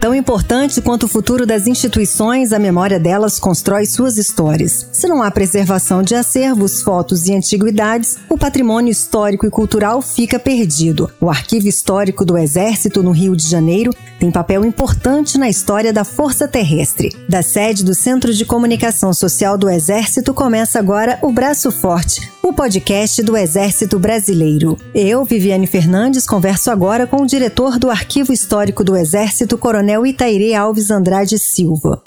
Tão importante quanto o futuro das instituições, a memória delas constrói suas histórias. Se não há preservação de acervos, fotos e antiguidades, o patrimônio histórico e cultural fica perdido. O Arquivo Histórico do Exército, no Rio de Janeiro, tem papel importante na história da Força Terrestre. Da sede do Centro de Comunicação Social do Exército começa agora o Braço Forte, o podcast do Exército Brasileiro. Eu, Viviane Fernandes, converso agora com o diretor do Arquivo Histórico do Exército, Coronel Itairê Alves Andrade Silva.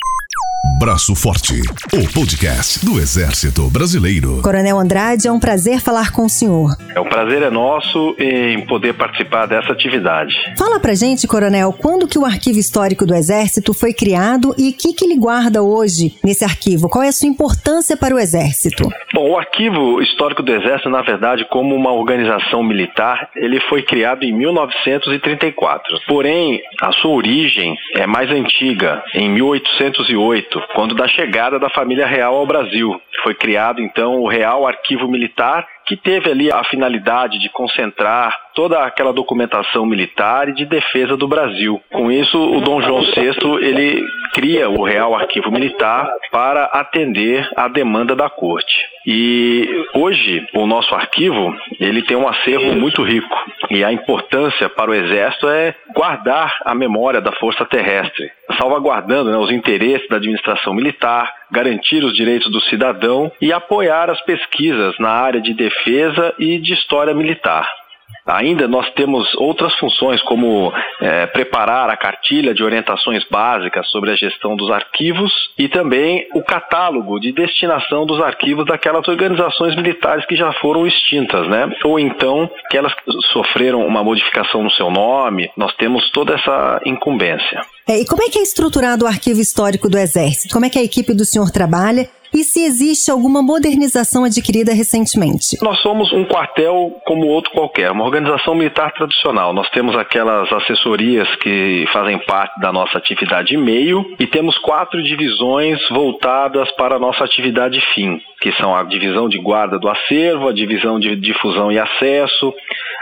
Braço Forte, o podcast do Exército Brasileiro. Coronel Andrade, é um prazer falar com o senhor. É um prazer é nosso em poder participar dessa atividade. Fala pra gente, Coronel, quando que o Arquivo Histórico do Exército foi criado e o que, que ele guarda hoje nesse arquivo? Qual é a sua importância para o Exército? Bom, o Arquivo Histórico do Exército, na verdade, como uma organização militar, ele foi criado em 1934. Porém, a sua origem é mais antiga, em 1808 quando da chegada da família real ao Brasil. Foi criado então o Real Arquivo Militar, que teve ali a finalidade de concentrar toda aquela documentação militar e de defesa do Brasil. Com isso, o Dom João VI ele cria o Real Arquivo Militar para atender à demanda da corte. E hoje o nosso arquivo ele tem um acervo muito rico e a importância para o Exército é guardar a memória da Força Terrestre, salvaguardando né, os interesses da administração militar, garantir os direitos do cidadão e apoiar as pesquisas na área de defesa e de história militar. Ainda nós temos outras funções, como é, preparar a cartilha de orientações básicas sobre a gestão dos arquivos e também o catálogo de destinação dos arquivos daquelas organizações militares que já foram extintas, né? Ou então que elas sofreram uma modificação no seu nome. Nós temos toda essa incumbência. É, e como é que é estruturado o arquivo histórico do Exército? Como é que a equipe do senhor trabalha? E se existe alguma modernização adquirida recentemente. Nós somos um quartel como outro qualquer, uma organização militar tradicional. Nós temos aquelas assessorias que fazem parte da nossa atividade meio e temos quatro divisões voltadas para a nossa atividade fim, que são a divisão de guarda do acervo, a divisão de difusão e acesso,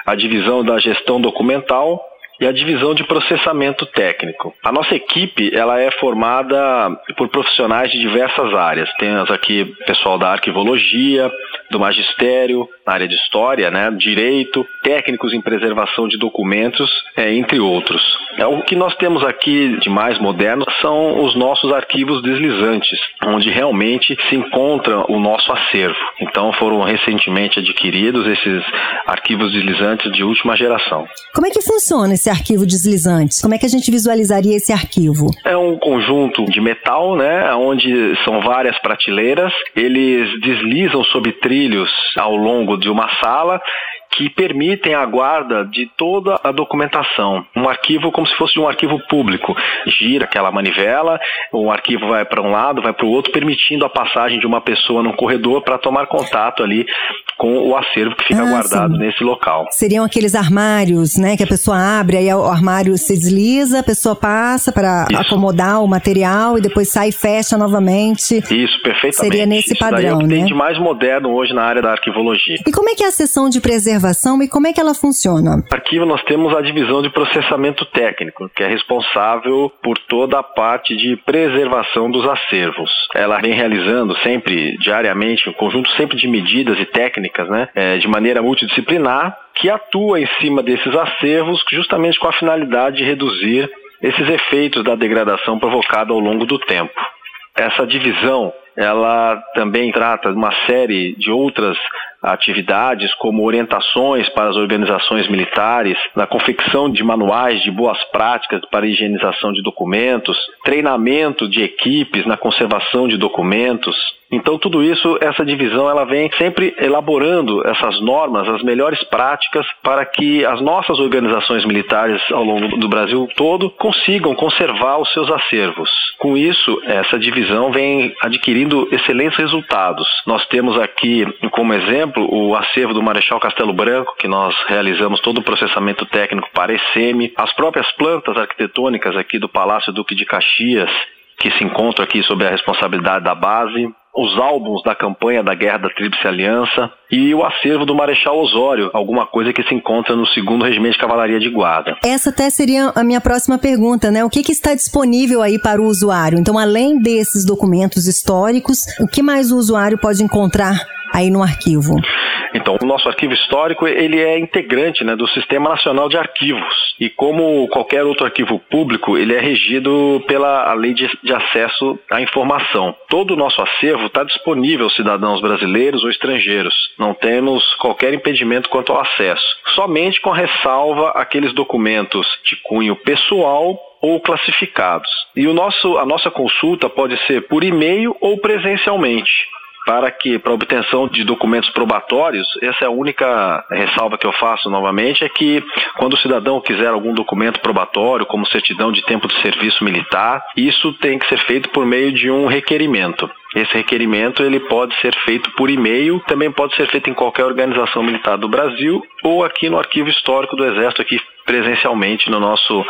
a divisão da gestão documental e a divisão de processamento técnico. A nossa equipe ela é formada por profissionais de diversas áreas. Temos aqui pessoal da arquivologia, do magistério, na área de história, né, direito, técnicos em preservação de documentos, é, entre outros. É, o que nós temos aqui de mais moderno são os nossos arquivos deslizantes, onde realmente se encontra o nosso acervo. Então foram recentemente adquiridos esses arquivos deslizantes de última geração. Como é que funciona esse arquivo deslizante? Como é que a gente visualizaria esse arquivo? É um conjunto de metal, né, onde são várias prateleiras, eles deslizam sobre trilhos ao longo de uma sala que permitem a guarda de toda a documentação. Um arquivo como se fosse um arquivo público. Gira aquela manivela, um arquivo vai para um lado, vai para o outro, permitindo a passagem de uma pessoa num corredor para tomar contato ali com o acervo que fica ah, guardado sim. nesse local. Seriam aqueles armários, né, que a pessoa abre, aí o armário se desliza, a pessoa passa para acomodar o material e depois sai e fecha novamente. Isso, perfeitamente. Seria nesse Isso padrão, daí é o que né? tem de mais moderno hoje na área da arquivologia. E como é que é a sessão de preservação e como é que ela funciona? Arquivo nós temos a divisão de processamento técnico, que é responsável por toda a parte de preservação dos acervos. Ela vem realizando sempre, diariamente, um conjunto sempre de medidas e técnicas técnicas, né, é, de maneira multidisciplinar, que atua em cima desses acervos justamente com a finalidade de reduzir esses efeitos da degradação provocada ao longo do tempo. Essa divisão, ela também trata de uma série de outras atividades como orientações para as organizações militares, na confecção de manuais de boas práticas para higienização de documentos, treinamento de equipes na conservação de documentos, então, tudo isso, essa divisão, ela vem sempre elaborando essas normas, as melhores práticas para que as nossas organizações militares ao longo do Brasil todo consigam conservar os seus acervos. Com isso, essa divisão vem adquirindo excelentes resultados. Nós temos aqui, como exemplo, o acervo do Marechal Castelo Branco, que nós realizamos todo o processamento técnico para ECM, as próprias plantas arquitetônicas aqui do Palácio Duque de Caxias, que se encontram aqui sob a responsabilidade da base, os álbuns da campanha da Guerra da Tríplice Aliança e o acervo do Marechal Osório, alguma coisa que se encontra no segundo Regimento de Cavalaria de Guarda. Essa até seria a minha próxima pergunta, né? O que, que está disponível aí para o usuário? Então, além desses documentos históricos, o que mais o usuário pode encontrar aí no arquivo? Então, o nosso arquivo histórico ele é integrante né, do Sistema Nacional de Arquivos e como qualquer outro arquivo público, ele é regido pela Lei de, de Acesso à Informação. Todo o nosso acervo está disponível aos cidadãos brasileiros ou estrangeiros. Não temos qualquer impedimento quanto ao acesso. Somente com ressalva aqueles documentos de cunho pessoal ou classificados. E o nosso, a nossa consulta pode ser por e-mail ou presencialmente para que, para obtenção de documentos probatórios, essa é a única ressalva que eu faço novamente, é que quando o cidadão quiser algum documento probatório, como certidão de tempo de serviço militar, isso tem que ser feito por meio de um requerimento. Esse requerimento ele pode ser feito por e-mail, também pode ser feito em qualquer organização militar do Brasil ou aqui no arquivo histórico do Exército aqui presencialmente no nosso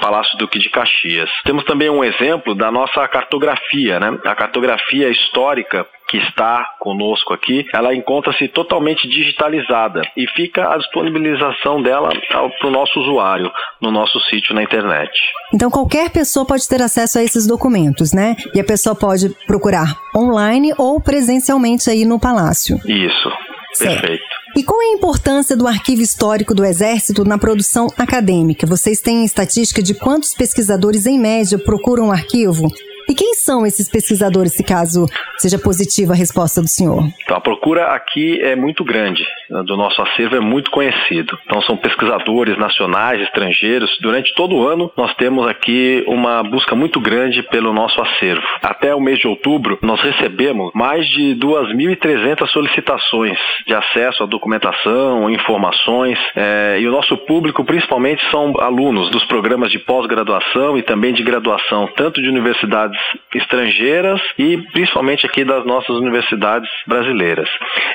Palácio Duque de Caxias. Temos também um exemplo da nossa cartografia, né? A cartografia histórica que está conosco aqui, ela encontra-se totalmente digitalizada e fica a disponibilização dela para o nosso usuário no nosso sítio na internet. Então qualquer pessoa pode ter acesso a esses documentos, né? E a pessoa pode procurar online ou presencialmente aí no palácio. Isso. Certo. Perfeito. E qual é a importância do arquivo histórico do Exército na produção acadêmica? Vocês têm estatística de quantos pesquisadores, em média, procuram o arquivo? E quem são esses pesquisadores, se caso seja positiva a resposta do senhor? Então, a procura aqui é muito grande, do nosso acervo é muito conhecido. Então, são pesquisadores nacionais, estrangeiros. Durante todo o ano, nós temos aqui uma busca muito grande pelo nosso acervo. Até o mês de outubro, nós recebemos mais de 2.300 solicitações de acesso à documentação, informações. É, e o nosso público, principalmente, são alunos dos programas de pós-graduação e também de graduação, tanto de universidades estrangeiras e principalmente aqui das nossas universidades brasileiras.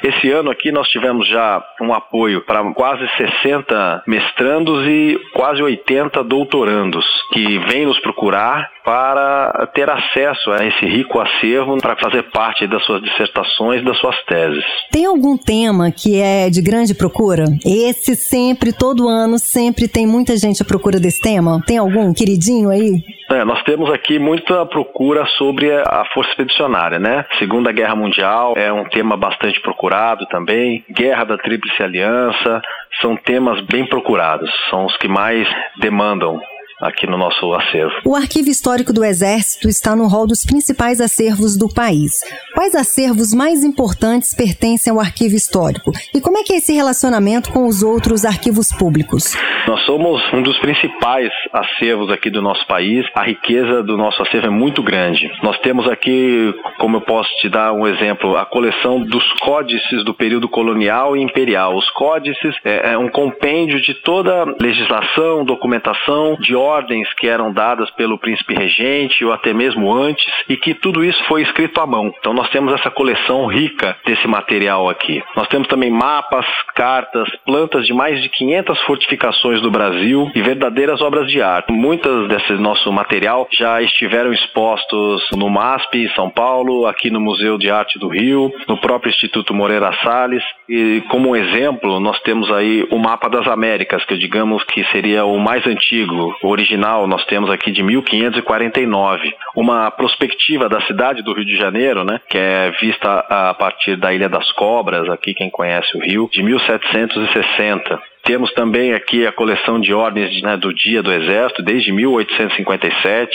Esse ano aqui nós tivemos já um apoio para quase 60 mestrandos e quase 80 doutorandos que vêm nos procurar para ter acesso a esse rico acervo para fazer parte das suas dissertações e das suas teses. Tem algum tema que é de grande procura? Esse sempre, todo ano, sempre tem muita gente à procura desse tema? Tem algum queridinho aí? É, nós temos aqui muita procura sobre a Força Expedicionária, né? Segunda Guerra Mundial é um tema bastante procurado também. Guerra da Tríplice Aliança são temas bem procurados, são os que mais demandam aqui no nosso acervo. O Arquivo Histórico do Exército está no rol dos principais acervos do país. Quais acervos mais importantes pertencem ao Arquivo Histórico? E como é que é esse relacionamento com os outros arquivos públicos? Nós somos um dos principais acervos aqui do nosso país. A riqueza do nosso acervo é muito grande. Nós temos aqui, como eu posso te dar um exemplo, a coleção dos códices do período colonial e imperial. Os códices é, é um compêndio de toda legislação, documentação, de ordens que eram dadas pelo príncipe regente ou até mesmo antes e que tudo isso foi escrito à mão. Então nós temos essa coleção rica desse material aqui. Nós temos também mapas, cartas, plantas de mais de 500 fortificações do Brasil e verdadeiras obras de arte. Muitas desse nosso material já estiveram expostos no MASP, São Paulo, aqui no Museu de Arte do Rio, no próprio Instituto Moreira Salles. E como exemplo, nós temos aí o mapa das Américas, que digamos que seria o mais antigo, original nós temos aqui de 1549. Uma prospectiva da cidade do Rio de Janeiro, né, que é vista a partir da Ilha das Cobras, aqui quem conhece o Rio, de 1760. Temos também aqui a coleção de ordens né, do Dia do Exército, desde 1857,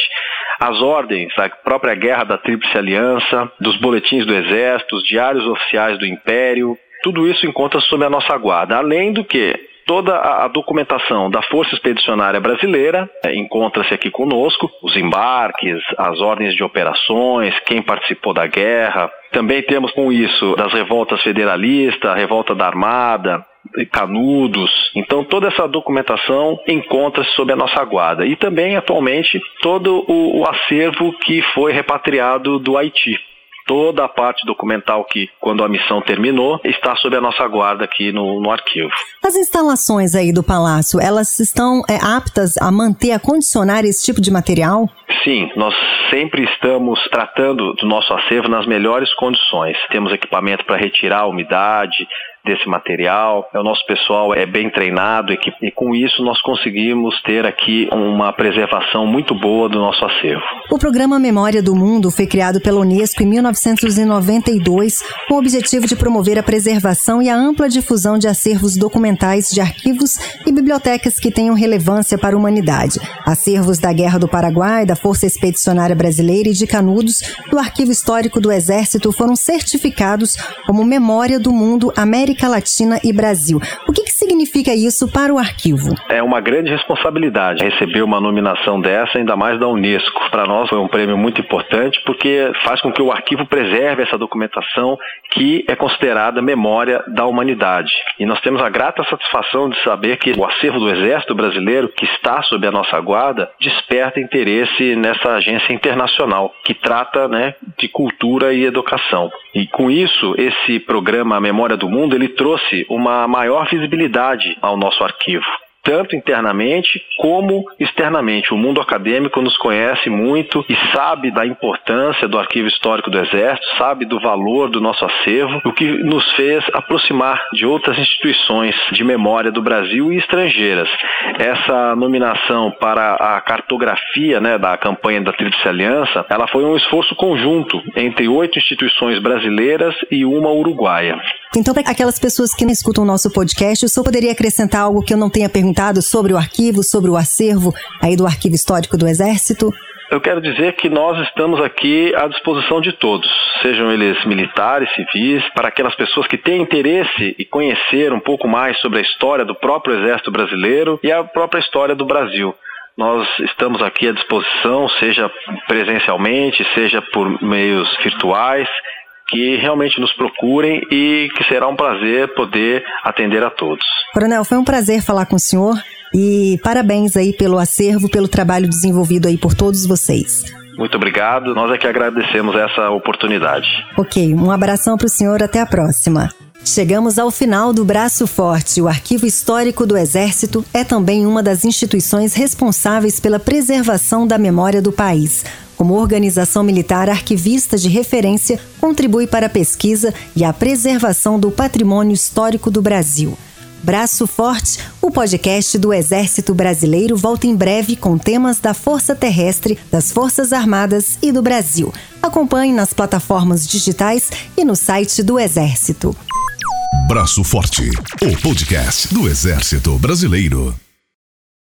as ordens da própria Guerra da Tríplice Aliança, dos boletins do Exército, os diários oficiais do Império, tudo isso encontra sob a nossa guarda. Além do que toda a, documentação da Força Expedicionária Brasileira é, encontra-se aqui conosco, os embarques, as ordens de operações, quem participou da guerra. Também temos com isso das revoltas federalistas, a revolta da Armada, Canudos. Então, toda essa documentação encontra-se sob a nossa guarda. E também, atualmente, todo o, o acervo que foi repatriado do Haiti toda a parte documental que, quando a missão terminou, está sob a nossa guarda aqui no, no arquivo. As instalações aí do Palácio, elas estão é, aptas a manter, a condicionar esse tipo de material? sim, nós sempre estamos tratando do nosso acervo nas melhores condições. Temos equipamento para retirar a umidade, desse material. O nosso pessoal é bem treinado e, e com isso nós conseguimos ter aqui uma preservação muito boa do nosso acervo. O programa Memória do Mundo foi criado pela Unesco em 1992 com o objetivo de promover a preservação e a ampla difusão de acervos documentais de arquivos e bibliotecas que tenham relevância para a humanidade. Acervos da Guerra do Paraguai, da Força Expedicionária Brasileira e de Canudos, do Arquivo Histórico do Exército foram certificados como Memória do Mundo América América Latina e Brasil. O que, que significa isso para o arquivo? É uma grande responsabilidade receber uma nominação dessa, ainda mais da Unesco. Para nós foi um prêmio muito importante porque faz com que o arquivo preserve essa documentação que é considerada memória da humanidade. E nós temos a grata satisfação de saber que o acervo do Exército Brasileiro, que está sob a nossa guarda, desperta interesse nessa agência internacional que trata né, de cultura e educação. E com isso, esse programa Memória do Mundo, ele trouxe uma maior visibilidade ao nosso arquivo tanto internamente como externamente. O mundo acadêmico nos conhece muito e sabe da importância do arquivo histórico do Exército, sabe do valor do nosso acervo, o que nos fez aproximar de outras instituições de memória do Brasil e estrangeiras. Essa nominação para a cartografia né, da campanha da Tríplice Aliança, ela foi um esforço conjunto entre oito instituições brasileiras e uma uruguaia. Então, para aquelas pessoas que não escutam o nosso podcast, o senhor poderia acrescentar algo que eu não tenha perguntado sobre o arquivo, sobre o acervo aí do Arquivo Histórico do Exército? Eu quero dizer que nós estamos aqui à disposição de todos, sejam eles militares, civis, para aquelas pessoas que têm interesse e conhecer um pouco mais sobre a história do próprio Exército Brasileiro e a própria história do Brasil. Nós estamos aqui à disposição, seja presencialmente, seja por meios virtuais que realmente nos procurem e que será um prazer poder atender a todos. Coronel, foi um prazer falar com o senhor e parabéns aí pelo acervo, pelo trabalho desenvolvido aí por todos vocês. Muito obrigado, nós é que agradecemos essa oportunidade. Ok, um abração para o senhor, até a próxima. Chegamos ao final do Braço Forte. O Arquivo Histórico do Exército é também uma das instituições responsáveis pela preservação da memória do país. Como organização militar arquivista de referência, contribui para a pesquisa e a preservação do patrimônio histórico do Brasil. Braço Forte, o podcast do Exército Brasileiro, volta em breve com temas da Força Terrestre, das Forças Armadas e do Brasil. Acompanhe nas plataformas digitais e no site do Exército. Braço Forte, o podcast do Exército Brasileiro.